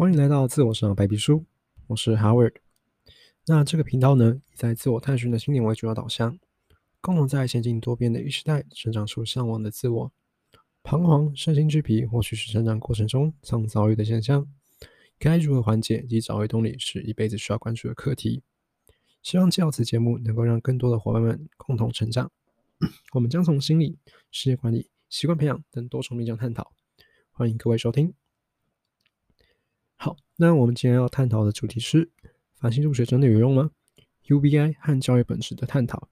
欢迎来到自我成长白皮书，我是 Howard。那这个频道呢，以在自我探寻的心灵为主要导向，共同在前进多变的一时代，成长出向往的自我。彷徨、身心俱疲，或许是成长过程中常遭遇的现象。该如何缓解及找回动力，是一辈子需要关注的课题。希望借此节目，能够让更多的伙伴们共同成长。我们将从心理、事业管理、习惯培养等多重面向探讨。欢迎各位收听。那我们今天要探讨的主题是：繁星入学真的有用吗？UBI 和教育本质的探讨。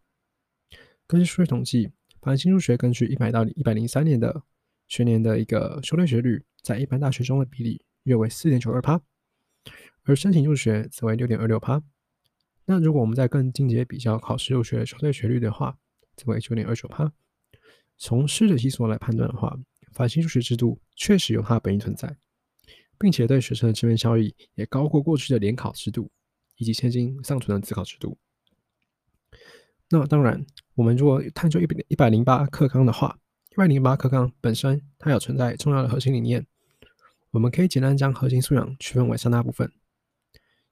根据数据统计，繁星入学根据一百到一百零三年的学年的一个修对学率，在一般大学中的比例约为四点九二趴，而申请入学则为六点二六趴。那如果我们在更进阶比较考试入学修对学率的话，则为九点二九趴。从师的基数来判断的话，繁星入学制度确实有它的本意存在。并且对学生的正面效益也高过过去的联考制度以及现今尚存的自考制度。那当然，我们如果探究一百一百零八课纲的话，一百零八课纲本身它有存在重要的核心理念。我们可以简单将核心素养区分为三大部分：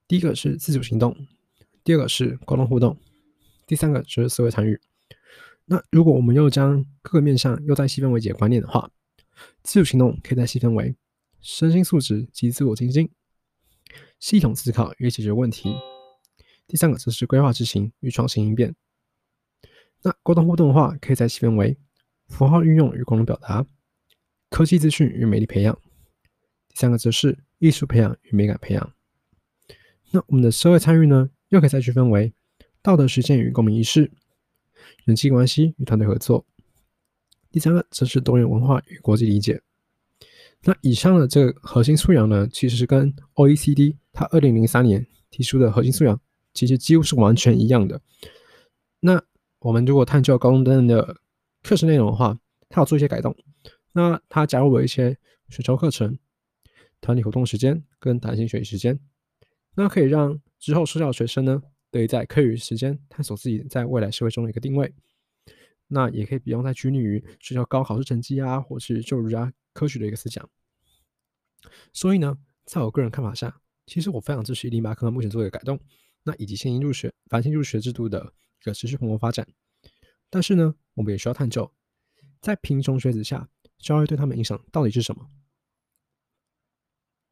第一个是自主行动，第二个是沟通互动，第三个就是思维参与。那如果我们又将各个面向又再细分为几个观念的话，自主行动可以再细分为。身心素质及自我精进，系统思考与解决问题。第三个则是规划执行与创新应变。那沟通互动的话，可以再细分为符号运用与功能表达、科技资讯与美丽培养。第三个则是艺术培养与美感培养。那我们的社会参与呢，又可以再区分为道德实践与公民意识、人际关系与团队合作。第三个则是多元文化与国际理解。那以上的这个核心素养呢，其实是跟 OECD 它二零零三年提出的核心素养，其实几乎是完全一样的。那我们如果探究高中阶段的课程内容的话，它有做一些改动。那它加入了一些选修课程、团体活动时间跟弹性学习时间，那可以让之后受教学生呢，得以在课余时间探索自己在未来社会中的一个定位。那也可以不用再拘泥于学校高考试成绩啊，或是就儒家。科学的一个思想，所以呢，在我个人看法下，其实我非常支持一零八课纲目前做一个改动，那以及现行入学、繁星入学制度的一个持续蓬勃发展。但是呢，我们也需要探究，在贫穷学子下，教育对他们影响到底是什么？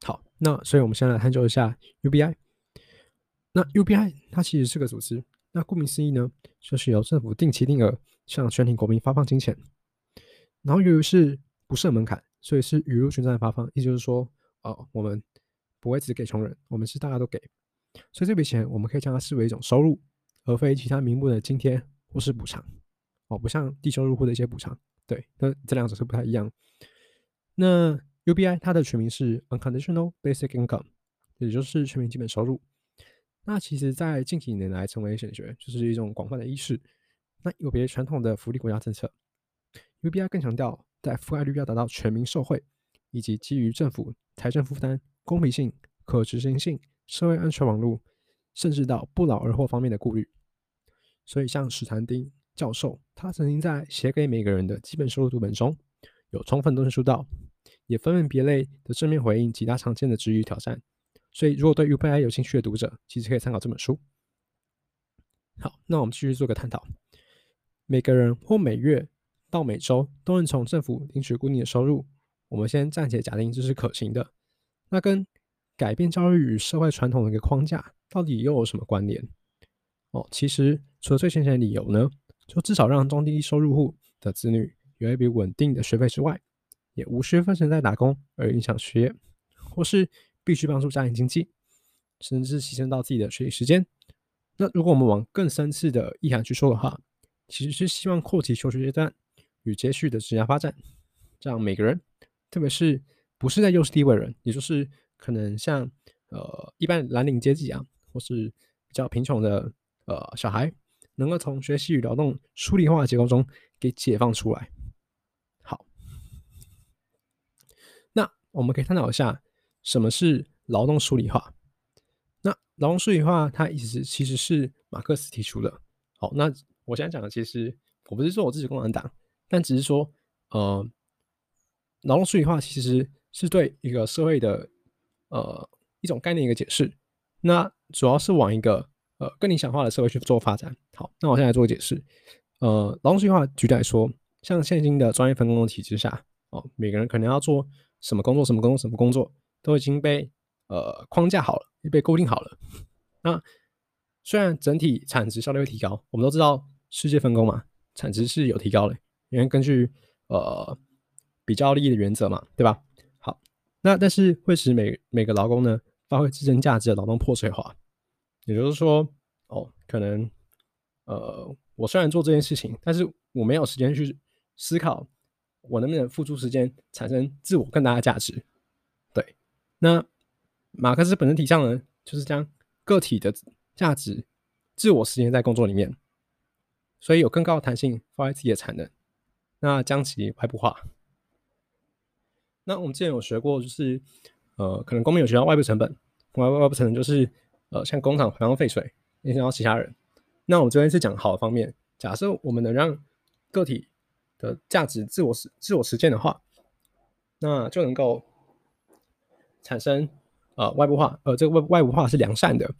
好，那所以我们先来探究一下 UBI。那 UBI 它其实是个组织，那顾名思义呢，就是由政府定期定额向全体国民发放金钱，然后由于是不设门槛，所以是雨露均沾的发放，意思就是说，哦，我们不会只给穷人，我们是大家都给，所以这笔钱我们可以将它视为一种收入，而非其他名目的津贴或是补偿，哦，不像低收入户的一些补偿，对，那这两者是不太一样。那 UBI 它的全名是 Unconditional Basic Income，也就是全民基本收入。那其实，在近几年来成为显学，就是一种广泛的意识。那有别传统的福利国家政策，UBI 更强调。在覆盖率要达到全民受惠，以及基于政府财政负担、公平性、可执行性、社会安全网络，甚至到不劳而获方面的顾虑。所以，像史坦丁教授，他曾经在写给每个人的基本收入读本中，有充分论述到，也分门别类的正面回应其他常见的质疑挑战。所以，如果对 UBI 有兴趣的读者，其实可以参考这本书。好，那我们继续做个探讨，每个人或每月。到每周都能从政府领取固定的收入，我们先暂且假定这是可行的。那跟改变教育与社会传统的一个框架，到底又有什么关联？哦，其实除了最浅显的理由呢，就至少让中低收入户的子女有一笔稳定的学费之外，也无需分神在打工而影响学业，或是必须帮助家庭经济，甚至是牺牲到自己的学习时间。那如果我们往更深次的意涵去说的话，其实是希望扩及求学阶段。与接续的职业发展，让每个人，特别是不是在优势地位人，也就是可能像呃一般蓝领阶级啊，或是比较贫穷的呃小孩，能够从学习与劳动疏离化的结构中给解放出来。好，那我们可以探讨一下什么是劳动疏离化。那劳动疏离化，它意思其实是马克思提出的。好，那我现在讲的其实我不是说我自己共产党。但只是说，呃，劳动数理化其实是对一个社会的呃一种概念一个解释。那主要是往一个呃更理想化的社会去做发展。好，那我现在做个解释。呃，劳动计划举例来说，像现今的专业分工的体制下，哦，每个人可能要做什么工作，什么工作，什么工作，都已经被呃框架好了，被固定好了。那虽然整体产值效率会提高，我们都知道世界分工嘛，产值是有提高的，因为根据呃比较利益的原则嘛，对吧？好，那但是会使每每个劳工呢发挥自身价值的劳动破碎化，也就是说，哦，可能呃我虽然做这件事情，但是我没有时间去思考我能不能付出时间产生自我更大的价值。对，那马克思本身提倡呢，就是将个体的价值、自我实现在工作里面，所以有更高的弹性发挥自己的产能，那将其外部化。那我们之前有学过，就是呃，可能公民有学到外部成本，外外部成本就是呃，像工厂排放废水影响到其他人。那我这边是讲好的方面，假设我们能让个体的价值自我实自我实践的话，那就能够产生呃外部化，呃这个外外部化是良善的。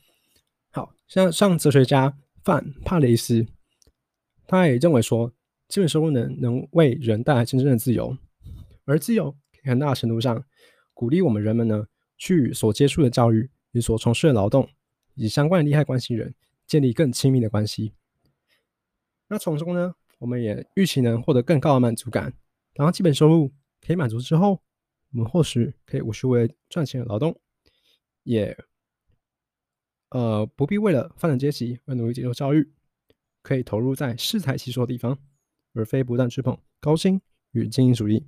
好像像哲学家范帕雷斯，他也认为说，基本收入能能为人带来真正的自由，而自由很大程度上鼓励我们人们呢，去所接触的教育与所从事的劳动以相关的利害关系人。建立更亲密的关系，那从中呢，我们也预期能获得更高的满足感。然后基本收入可以满足之后，我们或许可以无需为赚钱而劳动，也呃不必为了发展阶级而努力接受教育，可以投入在适才其所的地方，而非不断追捧高薪与精英主义。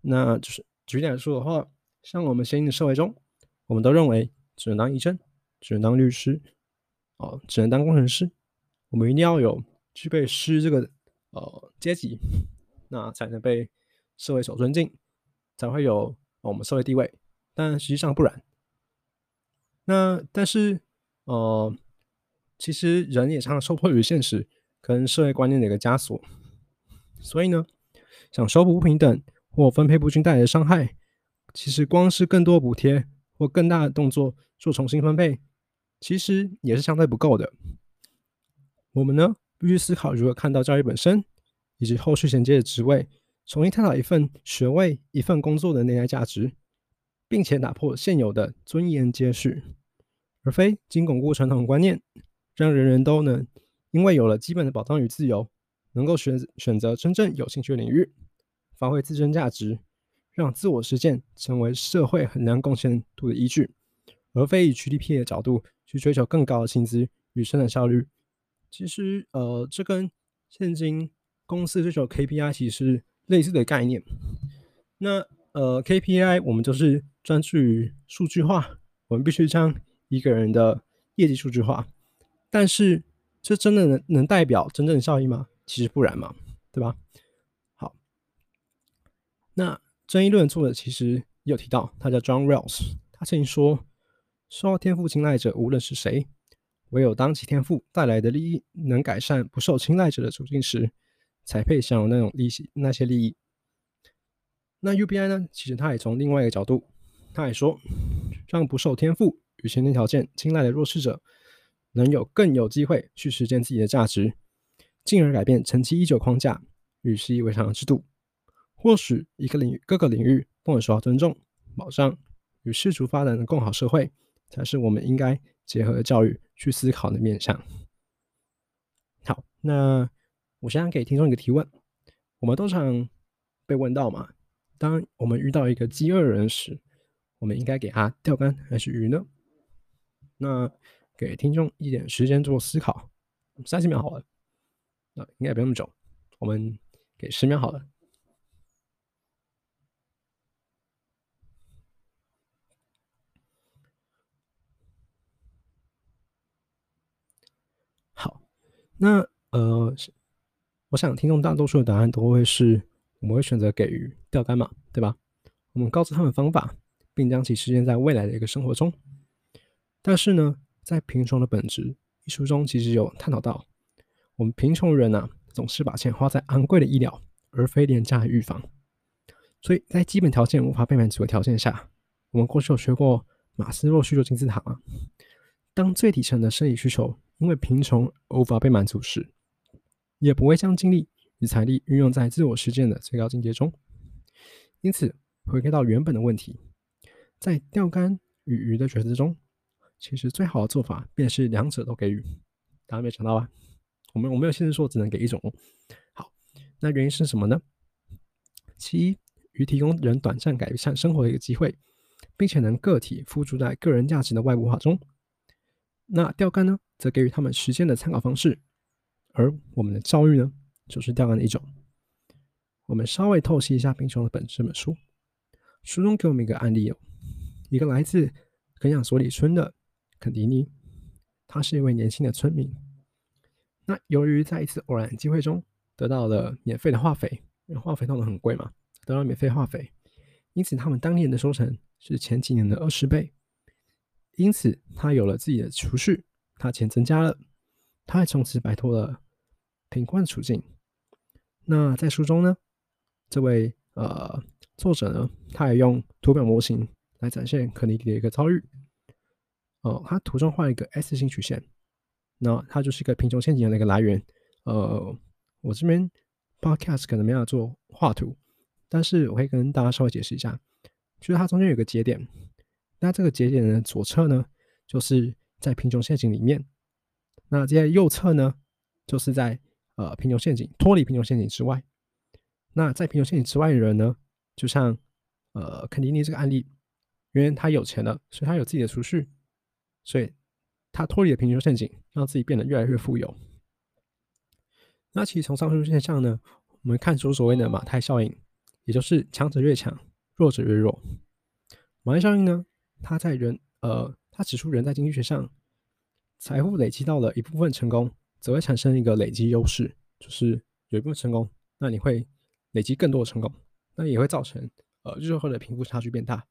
那就是举例来说的话，像我们现今的社会中，我们都认为只能当医生，只能当律师。哦，只能当工程师。我们一定要有具备师这个呃阶级，那才能被社会所尊敬，才会有我们社会地位。但实际上不然。那但是呃，其实人也常常受迫于现实跟社会观念的一个枷锁。所以呢，想修补不平等或分配不均带来的伤害，其实光是更多补贴或更大的动作做重新分配。其实也是相对不够的。我们呢，必须思考如何看到教育本身，以及后续衔接的职位，重新探讨一份学位、一份工作的内在价值，并且打破现有的尊严阶序，而非仅巩固传统观念，让人人都能因为有了基本的保障与自由，能够选选择真正有兴趣的领域，发挥自身价值，让自我实践成为社会衡量贡献度的依据，而非以 GDP 的角度。去追求更高的薪资与生产效率，其实呃，这跟现今公司追求 KPI 其实类似的概念。那呃，KPI 我们就是专注于数据化，我们必须将一个人的业绩数据化。但是这真的能能代表真正效益吗？其实不然嘛，对吧？好，那争议论作者其实有提到，他叫 John Rawls，他曾经说。受到天赋青睐者无论是谁，唯有当其天赋带来的利益能改善不受青睐者的处境时，才配享有那种利息那些利益。那 UBI 呢？其实他也从另外一个角度，他也说，让不受天赋与先天条件青睐的弱势者，能有更有机会去实践自己的价值，进而改变长期依旧框架与习以为常的制度。或许一个领域各个领域都能受到尊重、保障与世俗发展的更好社会。才是我们应该结合教育去思考的面向。好，那我想给听众一个提问：我们都常被问到嘛？当我们遇到一个饥饿人时，我们应该给他钓竿还是鱼呢？那给听众一点时间做思考，三十秒好了。那应该不用那么久，我们给十秒好了。好那呃，我想听众大多数的答案都会是，我们会选择给予钓竿嘛，对吧？我们告诉他们方法，并将其实现在未来的一个生活中。但是呢，在贫穷的本质一书中，其实有探讨到，我们贫穷人呐，总是把钱花在昂贵的医疗，而非廉价的预防。所以在基本条件无法被满足的条件下，我们过去有学过马斯洛需求金字塔吗？当最底层的生理需求因为贫穷而无法被满足时，也不会将精力与财力运用在自我实践的最高境界中。因此，回归到原本的问题，在钓竿与鱼的抉择中，其实最好的做法便是两者都给予。大家没想到吧？我们我没有限制说只能给一种。好，那原因是什么呢？其一，鱼提供人短暂改善生活的一个机会，并且能个体付诸在个人价值的外部化中。那钓竿呢，则给予他们实践的参考方式。而我们的教育呢，就是钓竿的一种。我们稍微透析一下《贫穷的本质》这本书，书中给我们一个案例哦，一个来自肯亚索里村的肯迪尼，他是一位年轻的村民。那由于在一次偶然机会中得到了免费的化肥，因为化肥弄得很贵嘛，得到免费化肥，因此他们当年的收成是前几年的二十倍。因此他有了自己的储蓄，他钱增加了，他还从此摆脱了贫困处境。那在书中呢，这位呃作者呢，他也用图表模型来展现肯尼迪的一个遭遇。哦，它图中画一个 S 型曲线，那它就是一个贫穷陷阱的一个来源。呃，我这边 Podcast 可能没有做画图，但是我可以跟大家稍微解释一下，就是它中间有个节点。那这个节点的左侧呢，就是在贫穷陷阱里面；那接在右侧呢，就是在呃贫穷陷阱脱离贫穷陷阱之外。那在贫穷陷阱之外的人呢，就像呃肯尼尼这个案例，因为他有钱了，所以他有自己的储蓄，所以他脱离了贫穷陷阱，让自己变得越来越富有。那其实从上述现象呢，我们看出所谓的马太效应，也就是强者越强，弱者越弱。马太效应呢？它在人呃，它指出人在经济学上财富累积到了一部分成功，则会产生一个累积优势，就是有一部分成功，那你会累积更多的成功，那也会造成呃日后的贫富差距变大。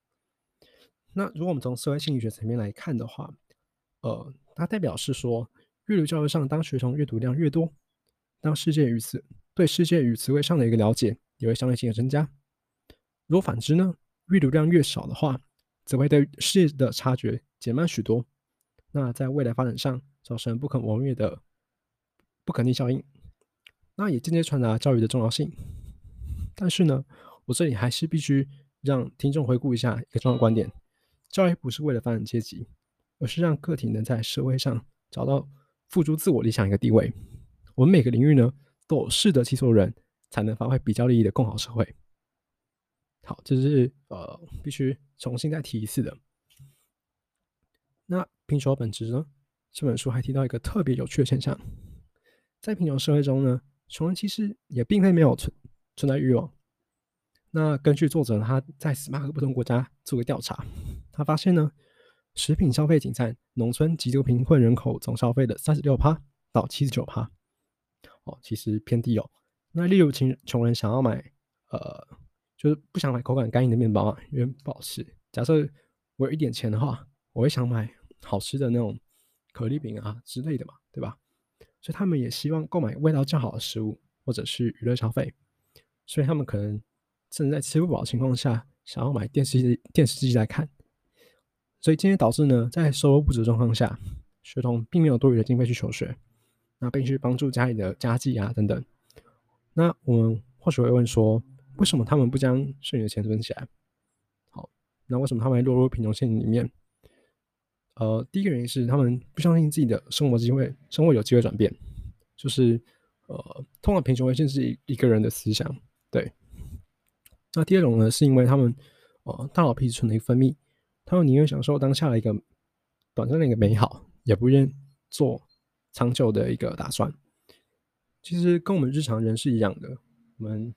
那如果我们从社会心理学层面来看的话，呃，它代表是说，阅读教育上，当学生阅读量越多，当世界与此对世界与词汇上的一个了解也会相对性的增加。如果反之呢，阅读量越少的话，则会对世界的察觉减慢许多，那在未来发展上造成不可磨灭的不可逆效应，那也间接传达教育的重要性。但是呢，我这里还是必须让听众回顾一下一个重要观点：教育不是为了发展阶级，而是让个体能在社会上找到付诸自我理想一个地位。我们每个领域呢，都有适得其所的人，才能发挥比较利益的共好社会。好，这是呃必须重新再提一次的。那贫穷本质呢？这本书还提到一个特别有趣的现象，在贫穷社会中呢，穷人其实也并非没有存存在欲望。那根据作者他在十八个不同国家做个调查，他发现呢，食品消费仅占农村极度贫困人口总消费的三十六趴到七十九趴，哦，其实偏低哦。那例如穷穷人想要买呃。就是不想买口感干硬的面包啊，因为不好吃。假设我有一点钱的话，我会想买好吃的那种可丽饼啊之类的嘛，对吧？所以他们也希望购买味道较好的食物，或者是娱乐消费。所以他们可能甚至在吃不饱的情况下，想要买电视机、电视机来看。所以今天导致呢，在收入不足的状况下，学童并没有多余的经费去求学，那必须帮助家里的家计啊等等。那我们或许会问说。为什么他们不将剩余的钱存起来？好，那为什么他们会落入贫穷线里面？呃，第一个原因是他们不相信自己的生活机会，生活有机会转变，就是呃，通往贫穷会限制一个人的思想。对。那第二种呢，是因为他们呃大脑皮质醇的一个分泌，他们宁愿享受当下的一个短暂的一个美好，也不愿做长久的一个打算。其实跟我们日常人是一样的，我们。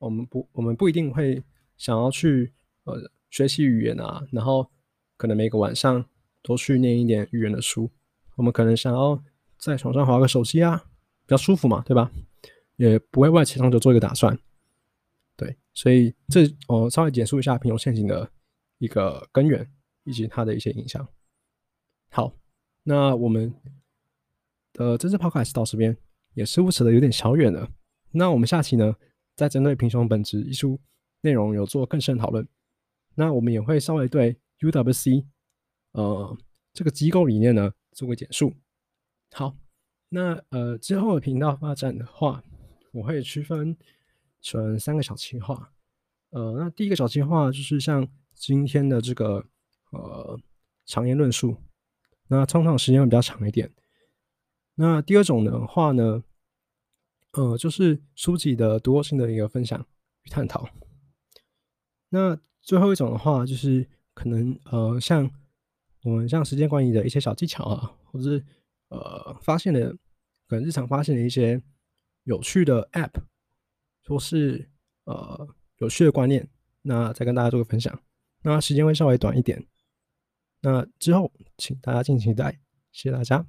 我们不，我们不一定会想要去呃学习语言啊，然后可能每个晚上都去念一点语言的书。我们可能想要在床上划个手机啊，比较舒服嘛，对吧？也不会为其长久做一个打算。对，所以这我稍微简述一下贫穷陷阱的一个根源以及它的一些影响。好，那我们的这次 podcast 到这边也似乎扯得有点小远了。那我们下期呢？在针对贫穷本质一书内容有做更深讨论，那我们也会稍微对 UWC 呃这个机构理念呢做个简述。好，那呃之后的频道发展的话，我会区分成三个小计划。呃，那第一个小计划就是像今天的这个呃长言论述，那通常时间会比较长一点。那第二种的话呢，呃，就是书籍的读性的一个分享与探讨。那最后一种的话，就是可能呃像我们像时间管理的一些小技巧啊，或者是呃发现的可能日常发现的一些有趣的 App，或是呃。有趣的观念，那再跟大家做个分享。那时间会稍微短一点，那之后请大家敬请期待，谢谢大家。